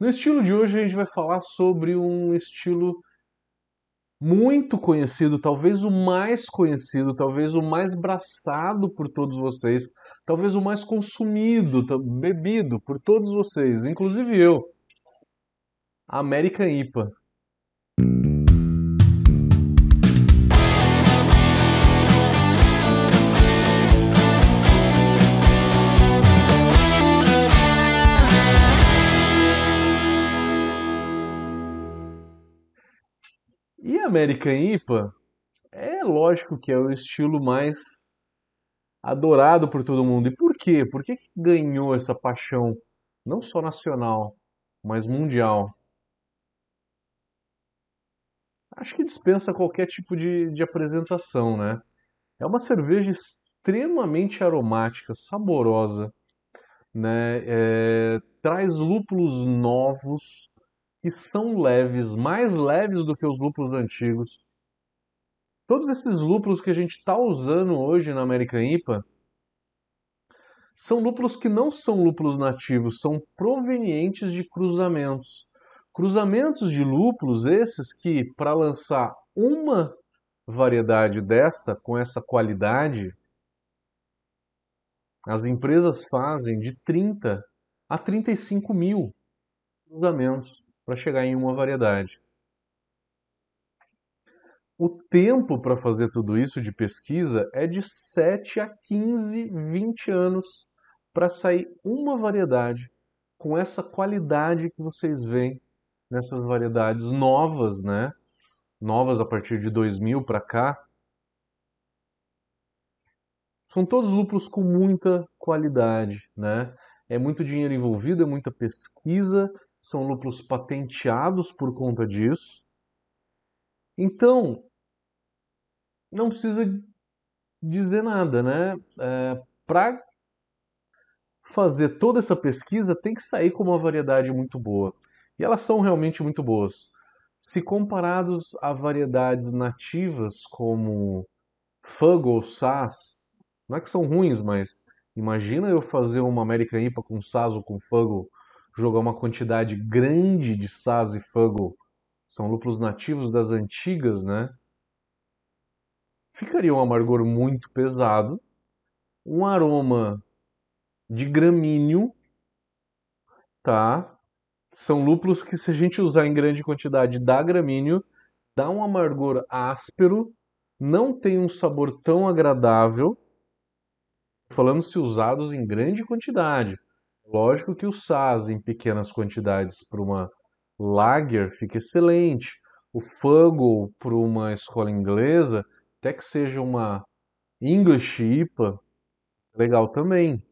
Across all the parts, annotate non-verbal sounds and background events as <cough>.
No estilo de hoje a gente vai falar sobre um estilo muito conhecido, talvez o mais conhecido, talvez o mais braçado por todos vocês, talvez o mais consumido, bebido por todos vocês, inclusive eu. American IPA. E a American IPA é lógico que é o estilo mais adorado por todo mundo. E por quê? Por que ganhou essa paixão não só nacional, mas mundial? Acho que dispensa qualquer tipo de, de apresentação, né? É uma cerveja extremamente aromática, saborosa, né? É, traz lúpulos novos, que são leves, mais leves do que os lúpulos antigos. Todos esses lúpulos que a gente está usando hoje na American IPA são lúpulos que não são lúpulos nativos, são provenientes de cruzamentos. Cruzamentos de lúpulos esses que, para lançar uma variedade dessa, com essa qualidade, as empresas fazem de 30 a 35 mil cruzamentos para chegar em uma variedade. O tempo para fazer tudo isso de pesquisa é de 7 a 15, 20 anos para sair uma variedade com essa qualidade que vocês veem nessas variedades novas, né? Novas a partir de 2000 para cá. São todos lúpulos com muita qualidade, né? É muito dinheiro envolvido, é muita pesquisa são lúpulos patenteados por conta disso. Então, não precisa dizer nada, né? É, Para fazer toda essa pesquisa, tem que sair com uma variedade muito boa. E elas são realmente muito boas. Se comparados a variedades nativas como Fug ou Sass, não é que são ruins, mas imagina eu fazer uma American IPA com Sass ou com Fuggle jogar uma quantidade grande de Saz e Fuggle, são lúpulos nativos das antigas, né? Ficaria um amargor muito pesado, um aroma de gramíneo, tá? São lúpulos que se a gente usar em grande quantidade dá gramíneo, dá um amargor áspero, não tem um sabor tão agradável, falando se usados em grande quantidade. Lógico que o SAS em pequenas quantidades para uma lager fica excelente. O Fuggle para uma escola inglesa, até que seja uma English IPA, legal também.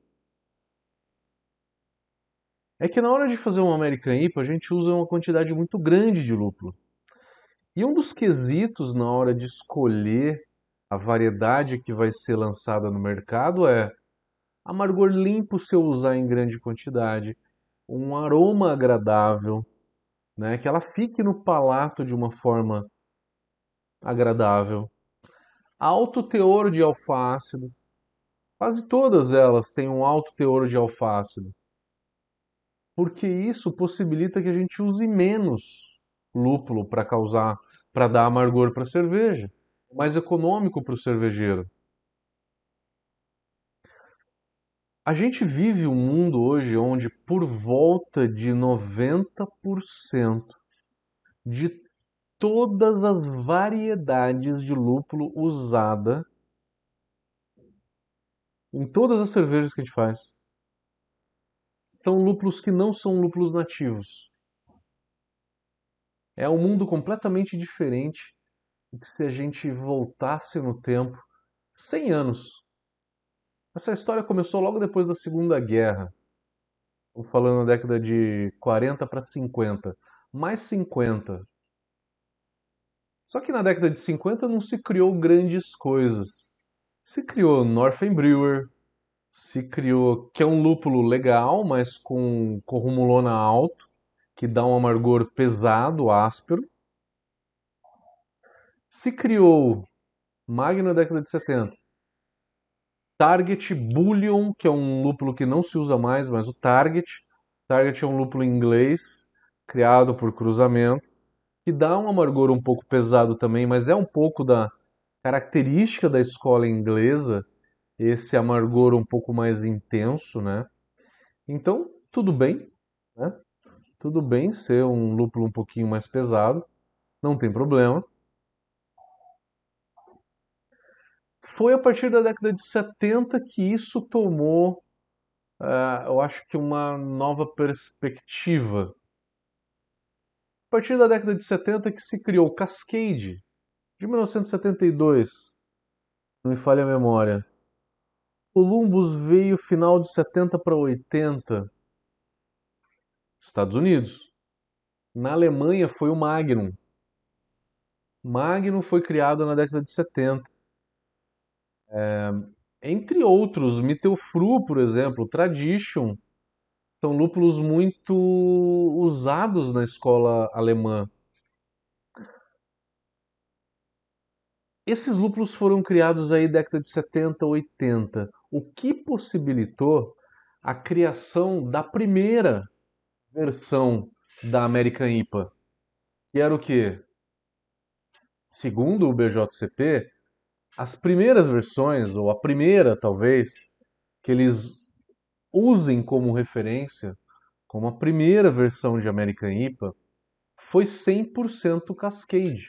É que na hora de fazer uma American IPA, a gente usa uma quantidade muito grande de lúpulo. E um dos quesitos na hora de escolher a variedade que vai ser lançada no mercado é Amargor limpo se eu usar em grande quantidade. Um aroma agradável, né? que ela fique no palato de uma forma agradável. Alto teor de alfácido. Quase todas elas têm um alto teor de alfácido. Porque isso possibilita que a gente use menos lúpulo para causar, para dar amargor para a cerveja. Mais econômico para o cervejeiro. A gente vive um mundo hoje onde por volta de 90% de todas as variedades de lúpulo usada em todas as cervejas que a gente faz são lúpulos que não são lúpulos nativos. É um mundo completamente diferente do que se a gente voltasse no tempo 100 anos essa história começou logo depois da Segunda Guerra. Estou falando na década de 40 para 50. Mais 50. Só que na década de 50 não se criou grandes coisas. Se criou Northern Brewer, se criou, que é um lúpulo legal, mas com corrumulona alto, que dá um amargor pesado, áspero. Se criou Magno na década de 70, Target Bullion, que é um lúpulo que não se usa mais, mas o Target. Target é um lúpulo inglês, criado por cruzamento, que dá um amargor um pouco pesado também, mas é um pouco da característica da escola inglesa, esse amargor um pouco mais intenso, né? Então, tudo bem, né? Tudo bem ser um lúpulo um pouquinho mais pesado, não tem problema. Foi a partir da década de 70 que isso tomou, uh, eu acho que uma nova perspectiva. A partir da década de 70 que se criou o Cascade, de 1972, não me falha a memória. Columbus veio final de 70 para 80, Estados Unidos. Na Alemanha foi o Magnum. Magnum foi criado na década de 70. É, entre outros, Mittelfru, por exemplo, Tradition, são lúpulos muito usados na escola alemã. Esses lúpulos foram criados aí década de 70, 80, o que possibilitou a criação da primeira versão da American IPA, que era o quê? Segundo o BJCP, as primeiras versões, ou a primeira talvez, que eles usem como referência, como a primeira versão de American IPA, foi 100% Cascade.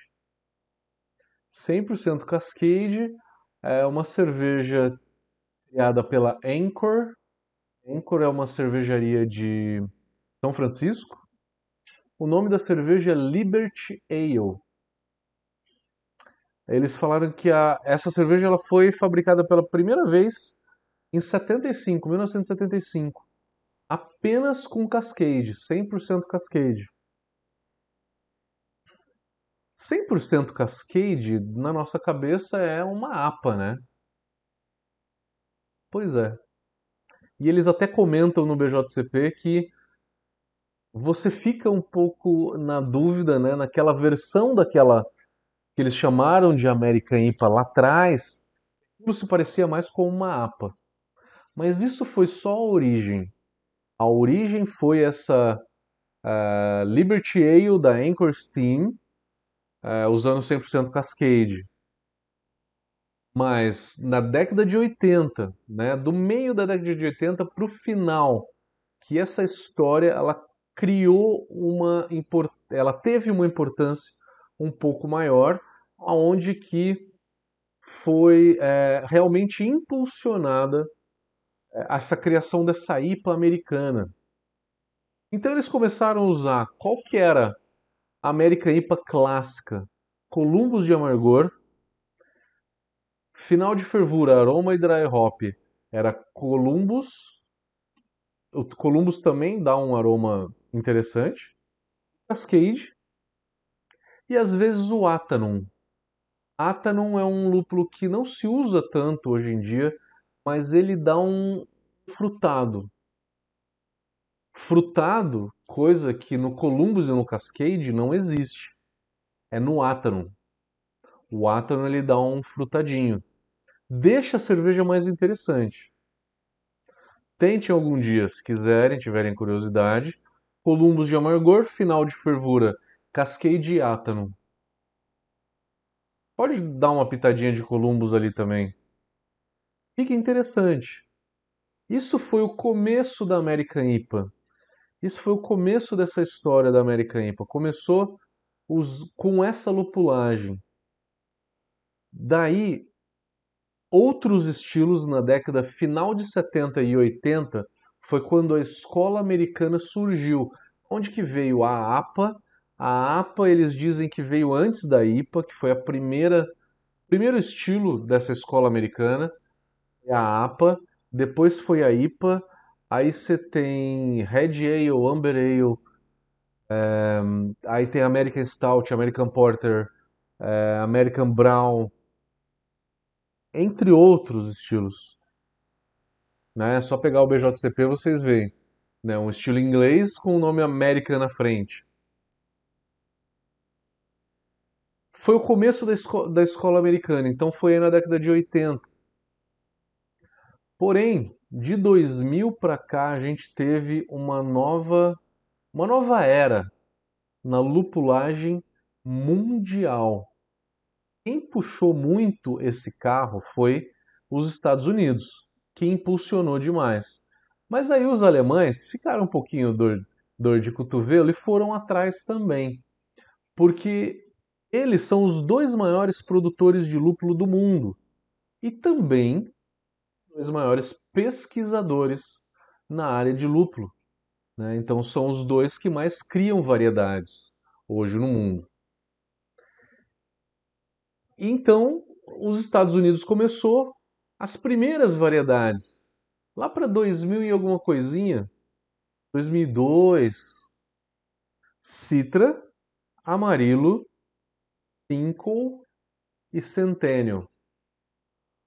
100% Cascade é uma cerveja criada pela Anchor. Anchor é uma cervejaria de São Francisco. O nome da cerveja é Liberty Ale. Eles falaram que a, essa cerveja ela foi fabricada pela primeira vez em 75, 1975. Apenas com Cascade, 100% Cascade. 100% Cascade, na nossa cabeça, é uma APA, né? Pois é. E eles até comentam no BJCP que você fica um pouco na dúvida, né, naquela versão daquela que eles chamaram de American IPA lá atrás, aquilo se parecia mais com uma APA. Mas isso foi só a origem. A origem foi essa uh, Liberty Ale da Anchor Steam, uh, usando 100% Cascade. Mas na década de 80, né, do meio da década de 80 para o final, que essa história ela criou uma ela teve uma importância um pouco maior aonde que foi é, realmente impulsionada é, essa criação dessa IPA americana. Então eles começaram a usar qual que era a América IPA clássica, Columbus de amargor, final de fervura, aroma e dry hop era Columbus. O Columbus também dá um aroma interessante. Cascade. E às vezes o Atanon, Atanon é um lúpulo que não se usa tanto hoje em dia, mas ele dá um frutado. Frutado, coisa que no Columbus e no Cascade não existe. É no Atanon. O Atanon ele dá um frutadinho. Deixa a cerveja mais interessante. Tente algum dia, se quiserem, tiverem curiosidade. Columbus de amargor, final de fervura, Cascade Atanon. Pode dar uma pitadinha de Columbus ali também. Fica interessante. Isso foi o começo da American IPA. Isso foi o começo dessa história da American IPA. Começou os, com essa lupulagem. Daí, outros estilos na década final de 70 e 80 foi quando a escola americana surgiu. Onde que veio a APA a APA eles dizem que veio antes da IPA, que foi a primeira primeiro estilo dessa escola americana, é a APA, depois foi a IPA, aí você tem Red Ale, Amber Ale, é, aí tem American Stout, American Porter, é, American Brown, entre outros estilos. Né? É só pegar o BJCP vocês veem. Né? Um estilo inglês com o nome American na frente. Foi o começo da, esco da escola americana, então foi na década de 80. Porém, de 2000 para cá a gente teve uma nova uma nova era na lupulagem mundial. Quem puxou muito esse carro foi os Estados Unidos, que impulsionou demais. Mas aí os alemães ficaram um pouquinho dor, dor de cotovelo e foram atrás também, porque eles são os dois maiores produtores de lúpulo do mundo e também os maiores pesquisadores na área de lúpulo. Né? Então são os dois que mais criam variedades hoje no mundo. Então os Estados Unidos começou as primeiras variedades lá para 2000 e alguma coisinha, 2002, Citra, Amarilo, Cinco e Centennial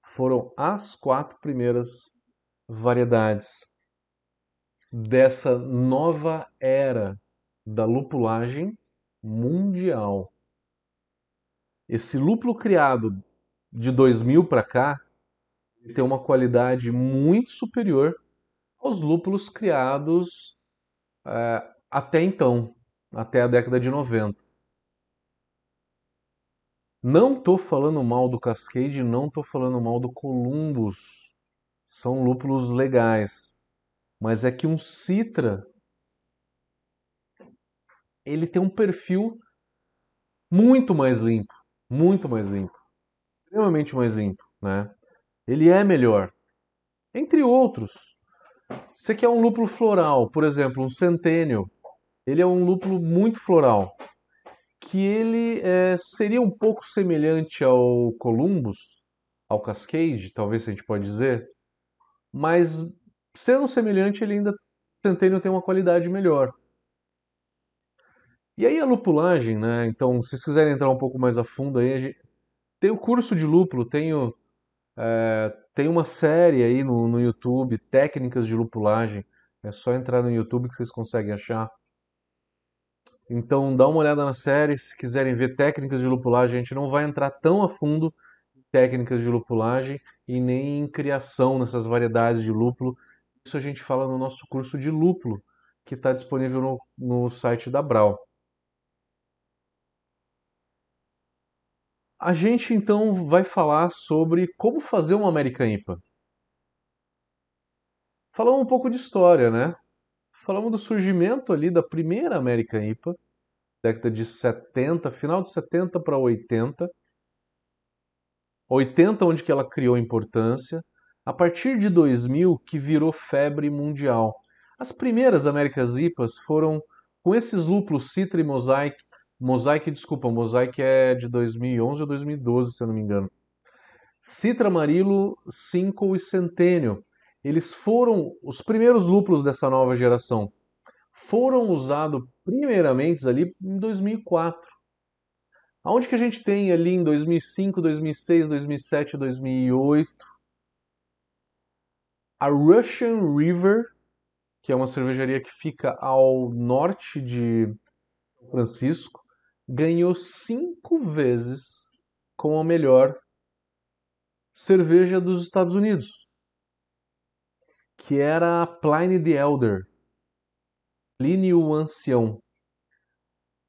foram as quatro primeiras variedades dessa nova era da lupulagem mundial. Esse lúpulo criado de 2000 para cá tem uma qualidade muito superior aos lúpulos criados é, até então, até a década de 90. Não estou falando mal do Cascade, não estou falando mal do Columbus. São lúpulos legais. Mas é que um Citra ele tem um perfil muito mais limpo, muito mais limpo, extremamente mais limpo, né? Ele é melhor. Entre outros, você quer um lúpulo floral, por exemplo, um Centennial, ele é um lúpulo muito floral que ele é, seria um pouco semelhante ao Columbus, ao Cascade, talvez a gente pode dizer, mas sendo semelhante, ele ainda Centennial tem uma qualidade melhor. E aí a lupulagem, né? Então, se vocês quiserem entrar um pouco mais a fundo aí, gente... tem o curso de lúpulo, tenho, é, tem uma série aí no, no YouTube, técnicas de lupulagem. É só entrar no YouTube que vocês conseguem achar. Então dá uma olhada na série, se quiserem ver técnicas de lupulagem, a gente não vai entrar tão a fundo em técnicas de lupulagem e nem em criação nessas variedades de lúpulo. Isso a gente fala no nosso curso de lúpulo, que está disponível no, no site da Brau. A gente então vai falar sobre como fazer uma American IPA. Falamos um pouco de história, né? Falamos do surgimento ali da primeira American IPA, década de 70, final de 70 para 80. 80 onde que ela criou importância, a partir de 2000 que virou febre mundial. As primeiras Américas IPAs foram com esses lúpulos Citra e Mosaic. Mosaic, desculpa, Mosaic é de 2011 ou 2012, se eu não me engano. Citra Amarillo, Cinco e Centênio eles foram os primeiros lúpulos dessa nova geração. Foram usados primeiramente ali em 2004. Aonde que a gente tem ali em 2005, 2006, 2007, 2008? A Russian River, que é uma cervejaria que fica ao norte de São Francisco, ganhou cinco vezes com a melhor cerveja dos Estados Unidos que era Pliny the Elder, Plínio o Ancião.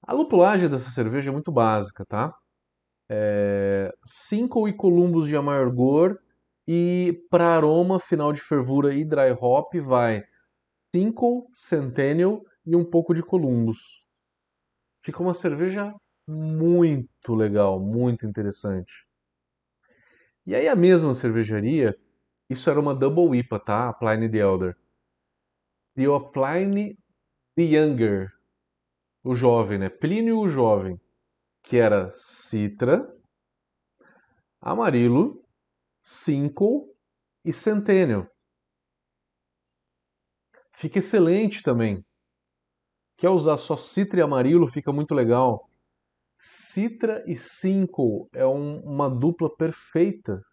A lupulagem dessa cerveja é muito básica, tá? É, cinco e columbus de amargor e para aroma final de fervura e dry hop vai cinco centennial e um pouco de columbus. Fica uma cerveja muito legal, muito interessante. E aí a mesma cervejaria isso era uma double IPA, tá? A Pliny the Elder. E o Pliny the Younger, o jovem, né? Plínio o jovem, que era Citra, Amarilo, Cinco e Centennial. Fica excelente também. Quer usar só Citra e Amarilo, fica muito legal. Citra e Cinco é um, uma dupla perfeita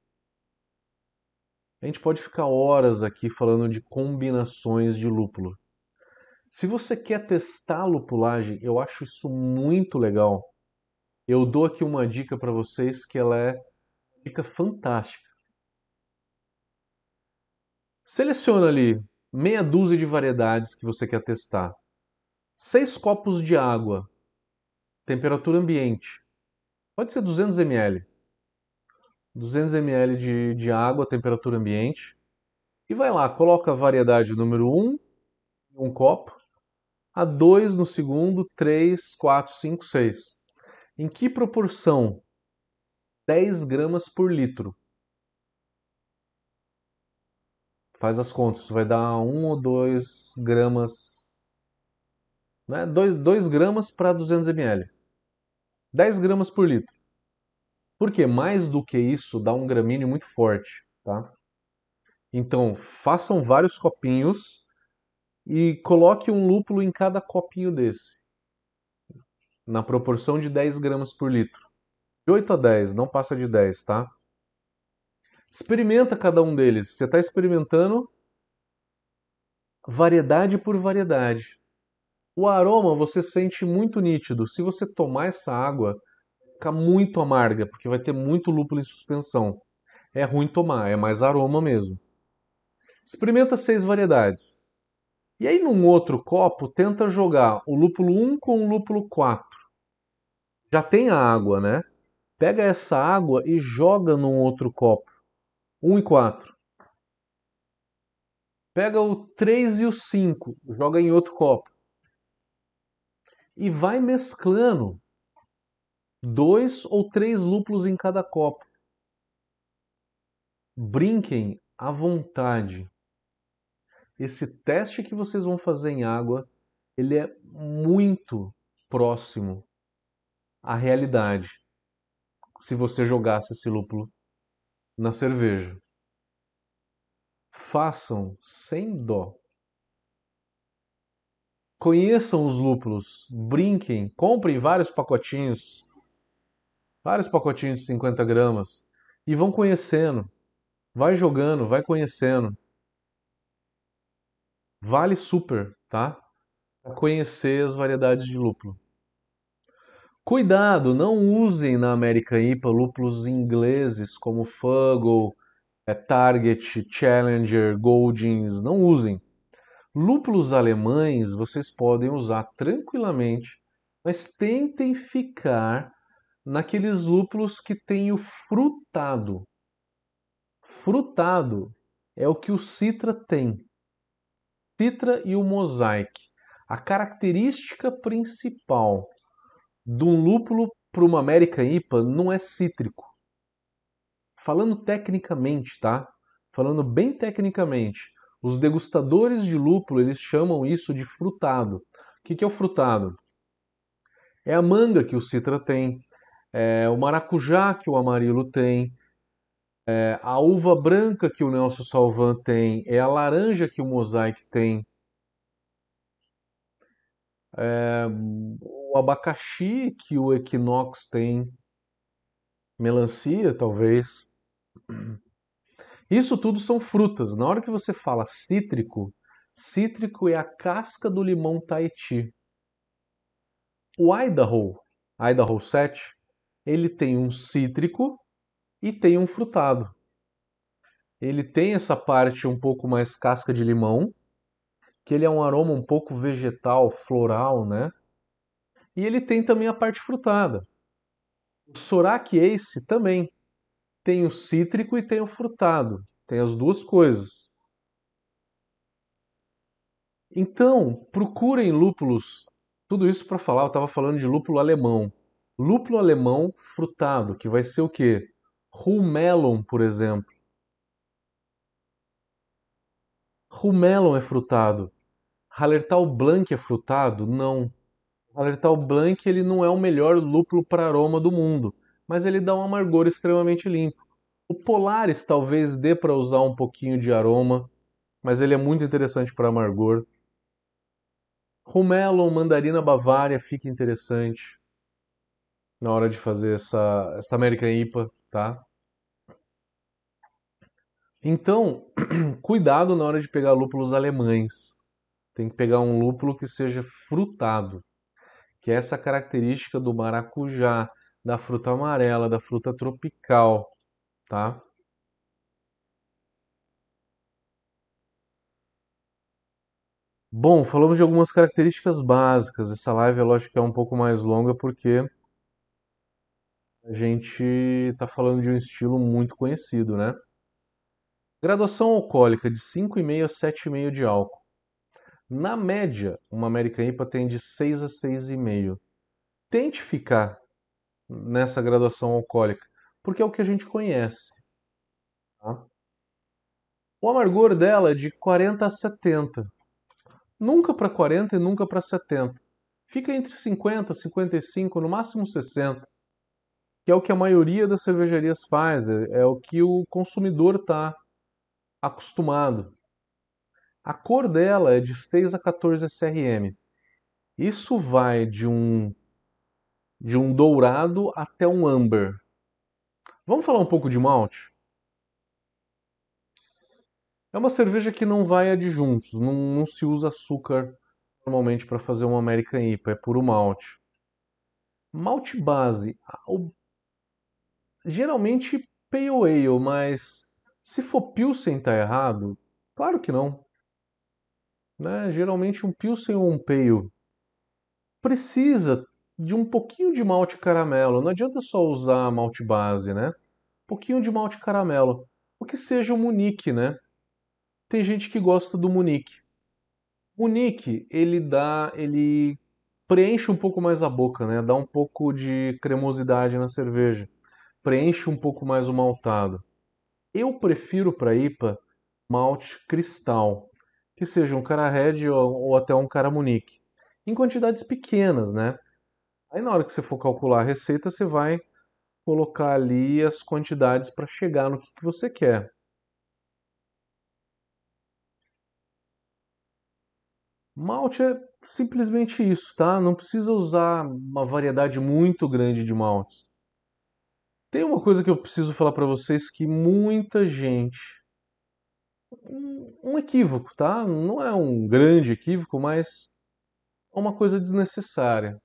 a gente pode ficar horas aqui falando de combinações de lúpulo. Se você quer testar a lupulagem, eu acho isso muito legal. Eu dou aqui uma dica para vocês que ela é dica fantástica. Seleciona ali meia dúzia de variedades que você quer testar. Seis copos de água temperatura ambiente. Pode ser 200 ml. 200 ml de, de água, temperatura ambiente. E vai lá, coloca a variedade número 1 em um copo, a 2 no segundo, 3, 4, 5, 6. Em que proporção? 10 gramas por litro. Faz as contas, vai dar 1 ou 2 gramas. Né? 2, 2 gramas para 200 ml. 10 gramas por litro. Porque mais do que isso dá um gramíneo muito forte, tá? Então, façam vários copinhos e coloque um lúpulo em cada copinho desse, na proporção de 10 gramas por litro. De 8 a 10, não passa de 10, tá? Experimenta cada um deles. Você está experimentando variedade por variedade. O aroma você sente muito nítido. Se você tomar essa água, fica muito amarga, porque vai ter muito lúpulo em suspensão. É ruim tomar, é mais aroma mesmo. Experimenta seis variedades. E aí, num outro copo, tenta jogar o lúpulo 1 com o lúpulo 4. Já tem a água, né? Pega essa água e joga num outro copo. 1 e 4. Pega o 3 e o 5, joga em outro copo. E vai mesclando dois ou três lúpulos em cada copo. Brinquem à vontade. Esse teste que vocês vão fazer em água, ele é muito próximo à realidade. Se você jogasse esse lúpulo na cerveja. Façam sem dó. Conheçam os lúpulos, brinquem, comprem vários pacotinhos, vários pacotinhos de 50 gramas e vão conhecendo. Vai jogando, vai conhecendo. Vale super, tá? Para conhecer as variedades de lúpulo. Cuidado, não usem na American IPA lúpulos ingleses como Fuggle, é, Target, Challenger, Goldings, não usem. Lúpulos alemães vocês podem usar tranquilamente, mas tentem ficar naqueles lúpulos que têm o frutado. Frutado é o que o Citra tem. Citra e o Mosaic. A característica principal de um lúpulo para uma American IPA não é cítrico. Falando tecnicamente, tá? Falando bem tecnicamente, os degustadores de lúpulo eles chamam isso de frutado. O que é o frutado? É a manga que o citra tem, é o maracujá que o amarilo tem, é, a uva branca que o Nelson Salvan tem, é a laranja que o Mosaic tem, é, o abacaxi que o Equinox tem, melancia talvez. Isso tudo são frutas. Na hora que você fala cítrico, cítrico é a casca do limão Tahiti. O Idaho, Idaho 7, ele tem um cítrico e tem um frutado. Ele tem essa parte um pouco mais casca de limão, que ele é um aroma um pouco vegetal, floral, né? E ele tem também a parte frutada. O Sorak Ace também tem o cítrico e tem o frutado. Tem as duas coisas. Então, procurem lúpulos. Tudo isso para falar, eu estava falando de lúpulo alemão. Lúpulo alemão frutado, que vai ser o quê? Rumelon, por exemplo. Rumelon é frutado. Hallertau Blanc é frutado? Não. Hallertau Blanc ele não é o melhor lúpulo para aroma do mundo, mas ele dá um amargor extremamente limpo. O Polaris talvez dê para usar um pouquinho de aroma, mas ele é muito interessante para amargor. Rumelon, mandarina bavária fica interessante na hora de fazer essa, essa American IPA, tá? Então, <clears throat> cuidado na hora de pegar lúpulos alemães. Tem que pegar um lúpulo que seja frutado, que é essa característica do maracujá, da fruta amarela, da fruta tropical, tá? Bom, falamos de algumas características básicas. Essa live é lógico que é um pouco mais longa porque a gente está falando de um estilo muito conhecido, né? Graduação alcoólica de 5,5 a 7,5 de álcool. Na média, uma American IPA tem de 6 a 6,5. Tente ficar nessa graduação alcoólica, porque é o que a gente conhece. Tá? O amargor dela é de 40 a 70. Nunca para 40 e nunca para 70. Fica entre 50, 55, no máximo 60. Que é o que a maioria das cervejarias faz, é, é o que o consumidor está acostumado. A cor dela é de 6 a 14 SRM. Isso vai de um de um dourado até um amber. Vamos falar um pouco de malte? É uma cerveja que não vai adjuntos, não, não se usa açúcar normalmente para fazer uma American IPA, é puro malte. Malte base, geralmente pale ale, mas se for pilsen tá errado? Claro que não. Né? Geralmente um pilsen ou um pale precisa de um pouquinho de malte caramelo. Não adianta só usar malte base, né? Um pouquinho de malte caramelo. O que seja o Munique, né? Tem gente que gosta do Munique. Munique, ele dá, ele preenche um pouco mais a boca, né? Dá um pouco de cremosidade na cerveja. Preenche um pouco mais o maltado. Eu prefiro para IPA malte cristal, que seja um cara red ou, ou até um cara Munique, em quantidades pequenas, né? Aí na hora que você for calcular a receita, você vai colocar ali as quantidades para chegar no que, que você quer. Malte é simplesmente isso, tá? Não precisa usar uma variedade muito grande de maltes. Tem uma coisa que eu preciso falar para vocês que muita gente um equívoco, tá? Não é um grande equívoco, mas é uma coisa desnecessária.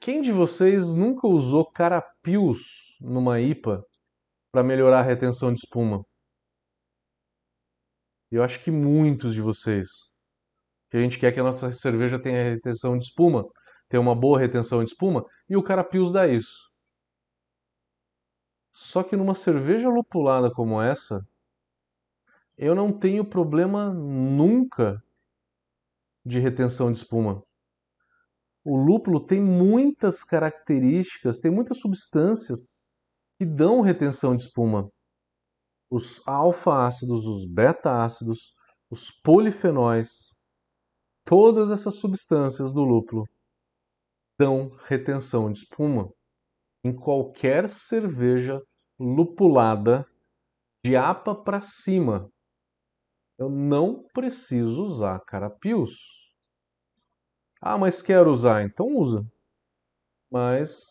Quem de vocês nunca usou carapios numa IPA para melhorar a retenção de espuma? Eu acho que muitos de vocês. Que a gente quer que a nossa cerveja tenha retenção de espuma, tenha uma boa retenção de espuma, e o Carapios dá isso. Só que numa cerveja lupulada como essa, eu não tenho problema nunca de retenção de espuma. O lúpulo tem muitas características, tem muitas substâncias que dão retenção de espuma os alfa-ácidos, os beta-ácidos, os polifenóis, todas essas substâncias do lúpulo dão retenção de espuma em qualquer cerveja lupulada de APA para cima. Eu não preciso usar carapios. Ah, mas quero usar, então usa. Mas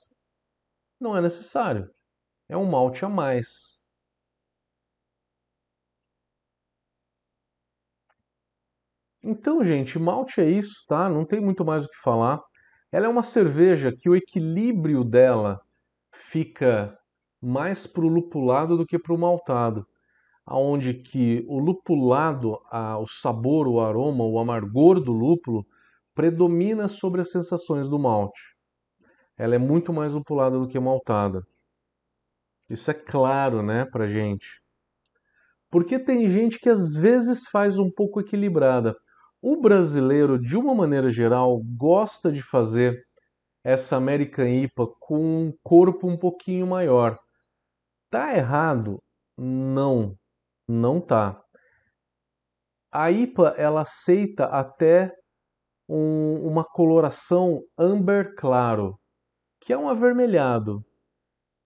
não é necessário. É um malte a mais. Então, gente, malte é isso, tá? Não tem muito mais o que falar. Ela é uma cerveja que o equilíbrio dela fica mais pro lupulado do que pro maltado, aonde que o lupulado, a, o sabor, o aroma, o amargor do lúpulo predomina sobre as sensações do malte. Ela é muito mais lupulada do que maltada. Isso é claro, né, pra gente. Porque tem gente que às vezes faz um pouco equilibrada. O brasileiro, de uma maneira geral, gosta de fazer essa American IPA com um corpo um pouquinho maior. Tá errado? Não, não tá. A IPA ela aceita até um, uma coloração amber claro, que é um avermelhado,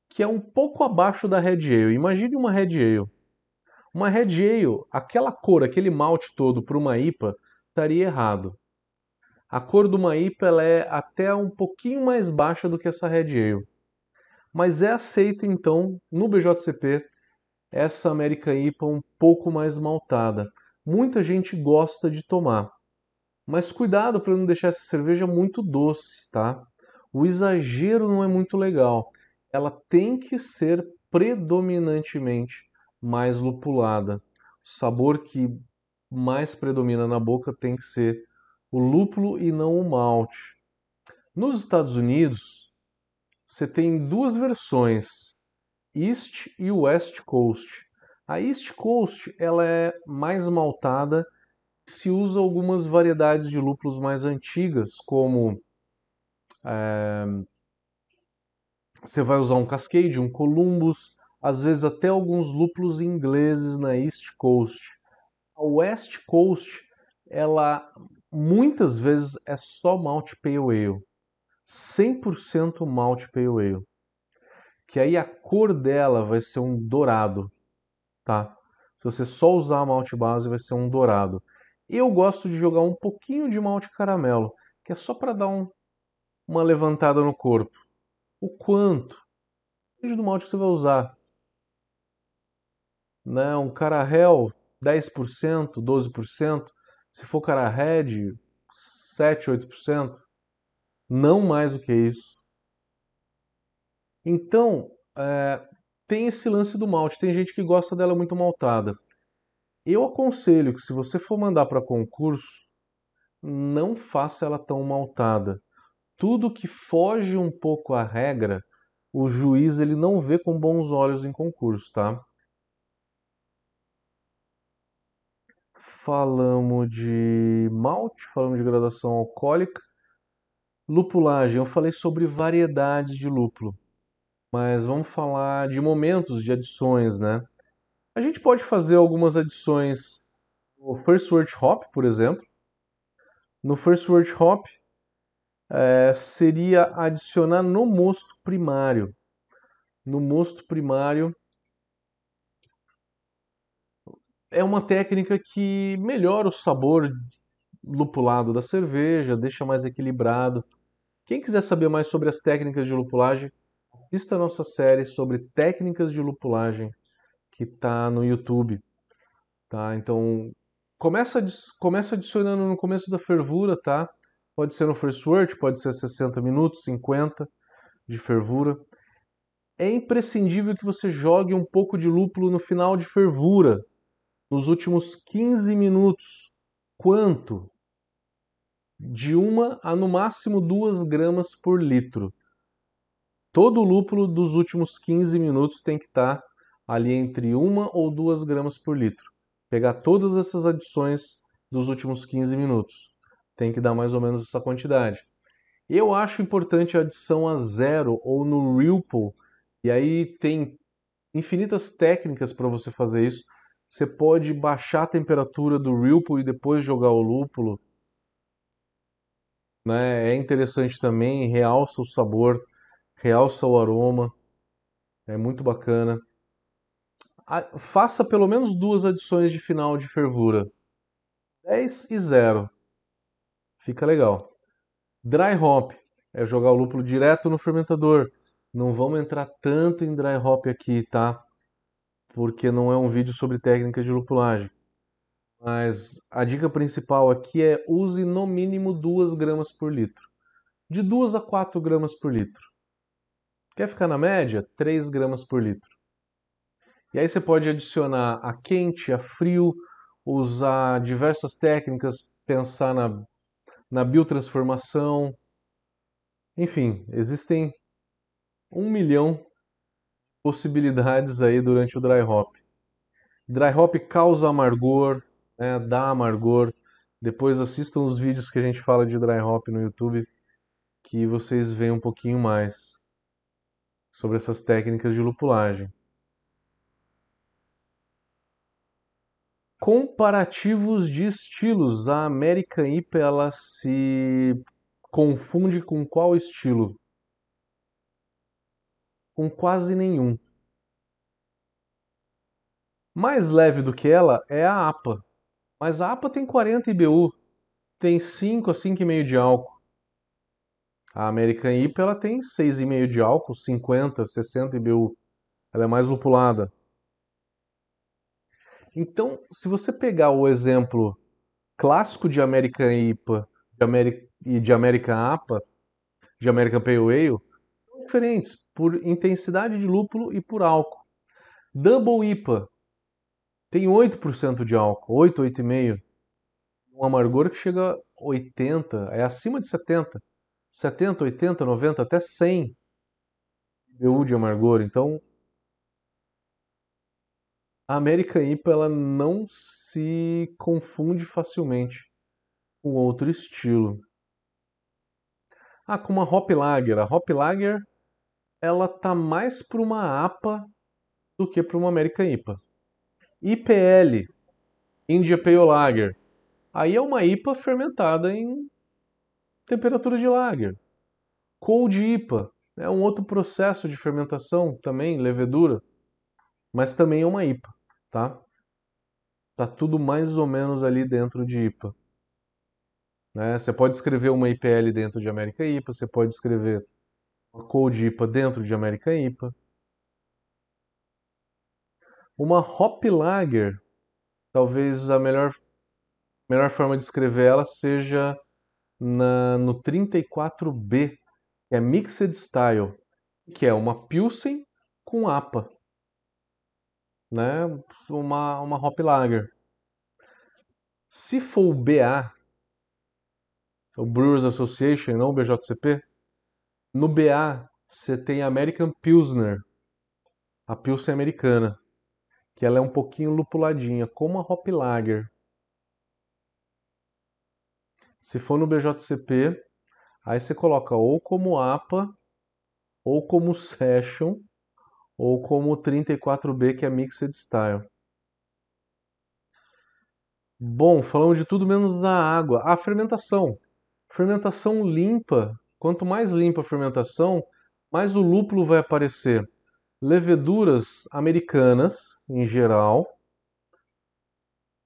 que é um pouco abaixo da Red Ale. Imagine uma Red Ale. Uma Red Ale, aquela cor, aquele malte todo para uma IPA, estaria errado. A cor do uma IPA ela é até um pouquinho mais baixa do que essa Red Ale. Mas é aceita então no BJCP essa American IPA um pouco mais maltada. Muita gente gosta de tomar. Mas cuidado para não deixar essa cerveja muito doce, tá? O exagero não é muito legal. Ela tem que ser predominantemente mais lupulada. O sabor que mais predomina na boca tem que ser o lúpulo e não o malte. Nos Estados Unidos, você tem duas versões, East e West Coast. A East Coast ela é mais maltada, se usa algumas variedades de lúpulos mais antigas, como é, você vai usar um Cascade, um Columbus, às vezes até alguns lúpulos ingleses na East Coast. A West Coast, ela muitas vezes é só Malt Pale Ale. 100% Malt Pale Ale. Que aí a cor dela vai ser um dourado, tá? Se você só usar a malte base, vai ser um dourado. Eu gosto de jogar um pouquinho de malte caramelo, que é só para dar um, uma levantada no corpo. O quanto? Depende do malte que você vai usar. Né? Um Carahel, 10%, 12%. Se for cara red, 7, 8%. Não mais do que isso. Então, é, tem esse lance do malte. Tem gente que gosta dela muito maltada. Eu aconselho que se você for mandar para concurso, não faça ela tão maltada. Tudo que foge um pouco à regra, o juiz ele não vê com bons olhos em concurso, tá? falamos de malte, falamos de graduação alcoólica. Lupulagem, eu falei sobre variedades de lúpulo, mas vamos falar de momentos de adições, né? A gente pode fazer algumas adições no First Word Hop, por exemplo. No First Word Hop, é, seria adicionar no mosto primário. No mosto primário, é uma técnica que melhora o sabor lupulado da cerveja, deixa mais equilibrado. Quem quiser saber mais sobre as técnicas de lupulagem, assista a nossa série sobre técnicas de lupulagem que está no YouTube. Tá? Então, começa, começa adicionando no começo da fervura, tá? Pode ser no first word, pode ser 60 minutos, 50 de fervura. É imprescindível que você jogue um pouco de lúpulo no final de fervura, nos últimos 15 minutos. Quanto? De uma a no máximo duas gramas por litro. Todo o lúpulo dos últimos 15 minutos tem que estar ali entre uma ou duas gramas por litro. Pegar todas essas adições dos últimos 15 minutos. Tem que dar mais ou menos essa quantidade. Eu acho importante a adição a zero ou no Ripple. E aí tem infinitas técnicas para você fazer isso. Você pode baixar a temperatura do Ripple e depois jogar o lúpulo. Né? É interessante também, realça o sabor, realça o aroma. É muito bacana. Faça pelo menos duas adições de final de fervura. 10 e 0. Fica legal. Dry hop é jogar o lúpulo direto no fermentador. Não vamos entrar tanto em dry hop aqui, tá? porque não é um vídeo sobre técnicas de lupulagem. Mas a dica principal aqui é use no mínimo 2 gramas por litro. De 2 a 4 gramas por litro. Quer ficar na média? 3 gramas por litro. E aí você pode adicionar a quente, a frio, usar diversas técnicas, pensar na, na biotransformação. Enfim, existem um milhão possibilidades aí durante o dry hop. Dry hop causa amargor, né, dá amargor. Depois assistam os vídeos que a gente fala de dry hop no YouTube, que vocês veem um pouquinho mais sobre essas técnicas de lupulagem. Comparativos de estilos. A American IPA ela se confunde com qual estilo? com quase nenhum. Mais leve do que ela é a APA, mas a APA tem 40 IBU, tem 5 a 5,5 de álcool. A American IPA ela tem 6,5 de álcool, 50, 60 IBU. Ela é mais lupulada. Então, se você pegar o exemplo clássico de American IPA de Ameri e de American APA, de American Pale Ale, são diferentes por intensidade de lúpulo e por álcool. Double IPA tem 8% de álcool, 8, 8,5%. Um amargor que chega a 80, é acima de 70. 70, 80, 90, até 100 IBU de amargor. Então, a American IPA ela não se confunde facilmente com outro estilo. Ah, com uma Hop Lager. A Hop Lager ela tá mais para uma APA do que para uma American IPA. IPL, India Pale Lager. Aí é uma IPA fermentada em temperatura de lager. Cold IPA é um outro processo de fermentação também, levedura, mas também é uma IPA, tá? Tá tudo mais ou menos ali dentro de IPA. Né? Você pode escrever uma IPL dentro de América IPA, você pode escrever uma Cold IPA dentro de América IPA. Uma Hop Lager, talvez a melhor, melhor forma de escrever ela seja na, no 34B, que é Mixed Style, que é uma Pilsen com APA. Né? Uma, uma Hop Lager. Se for o BA, o Brewers Association, não o BJCP, no BA você tem American Pilsner, a Pilsen americana, que ela é um pouquinho lupuladinha, como a Hop Lager. Se for no BJCP, aí você coloca ou como APA, ou como Session, ou como 34B, que é Mixed Style. Bom, falamos de tudo menos a água. A fermentação. Fermentação limpa. Quanto mais limpa a fermentação, mais o lúpulo vai aparecer. Leveduras americanas, em geral,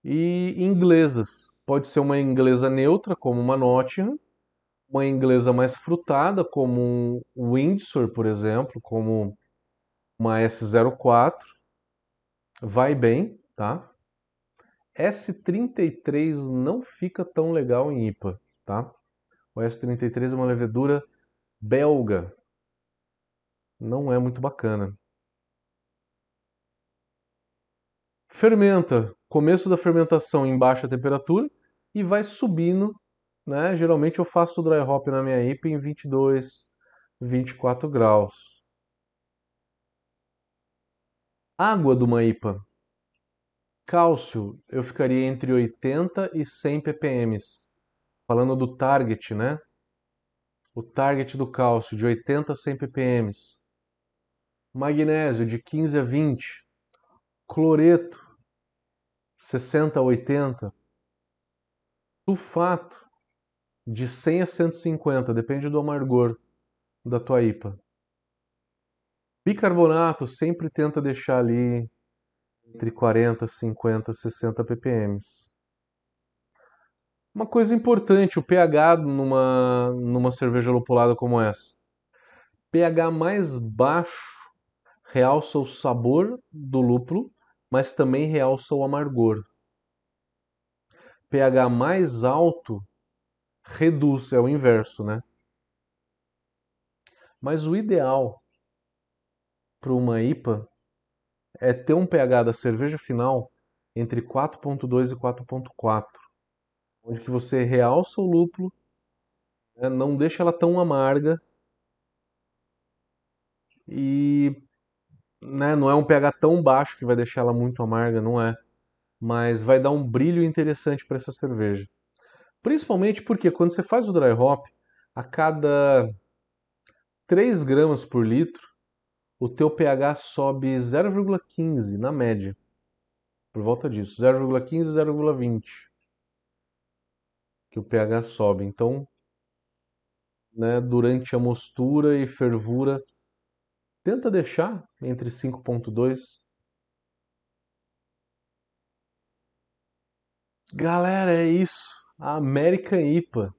e inglesas. Pode ser uma inglesa neutra, como uma Nottingham, uma inglesa mais frutada, como um Windsor, por exemplo, como uma S04. Vai bem, tá? S33 não fica tão legal em IPA, tá? O S33 é uma levedura belga. Não é muito bacana. Fermenta. Começo da fermentação em baixa temperatura e vai subindo. Né? Geralmente eu faço dry hop na minha IPA em 22, 24 graus. Água de uma IPA. Cálcio, eu ficaria entre 80 e 100 ppm falando do target, né? O target do cálcio de 80 a 100 ppm. Magnésio de 15 a 20. Cloreto 60 a 80. Sulfato de 100 a 150, depende do amargor da tua IPA. Bicarbonato sempre tenta deixar ali entre 40, 50, 60 ppm. Uma coisa importante, o pH numa, numa cerveja lupulada como essa. pH mais baixo realça o sabor do lúpulo, mas também realça o amargor. pH mais alto reduz, é o inverso, né? Mas o ideal para uma IPA é ter um pH da cerveja final entre 4.2 e 4.4 onde que você realça o lúpulo, né, não deixa ela tão amarga e né, não é um pH tão baixo que vai deixar ela muito amarga, não é, mas vai dar um brilho interessante para essa cerveja. Principalmente porque quando você faz o dry hop, a cada 3 gramas por litro, o teu pH sobe 0,15 na média. Por volta disso, 0,15, 0,20 que o pH sobe. Então, né, durante a mostura e fervura, tenta deixar entre 5.2. Galera, é isso. A American IPA.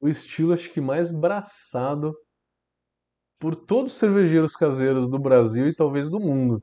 O estilo acho que mais braçado por todos os cervejeiros caseiros do Brasil e talvez do mundo.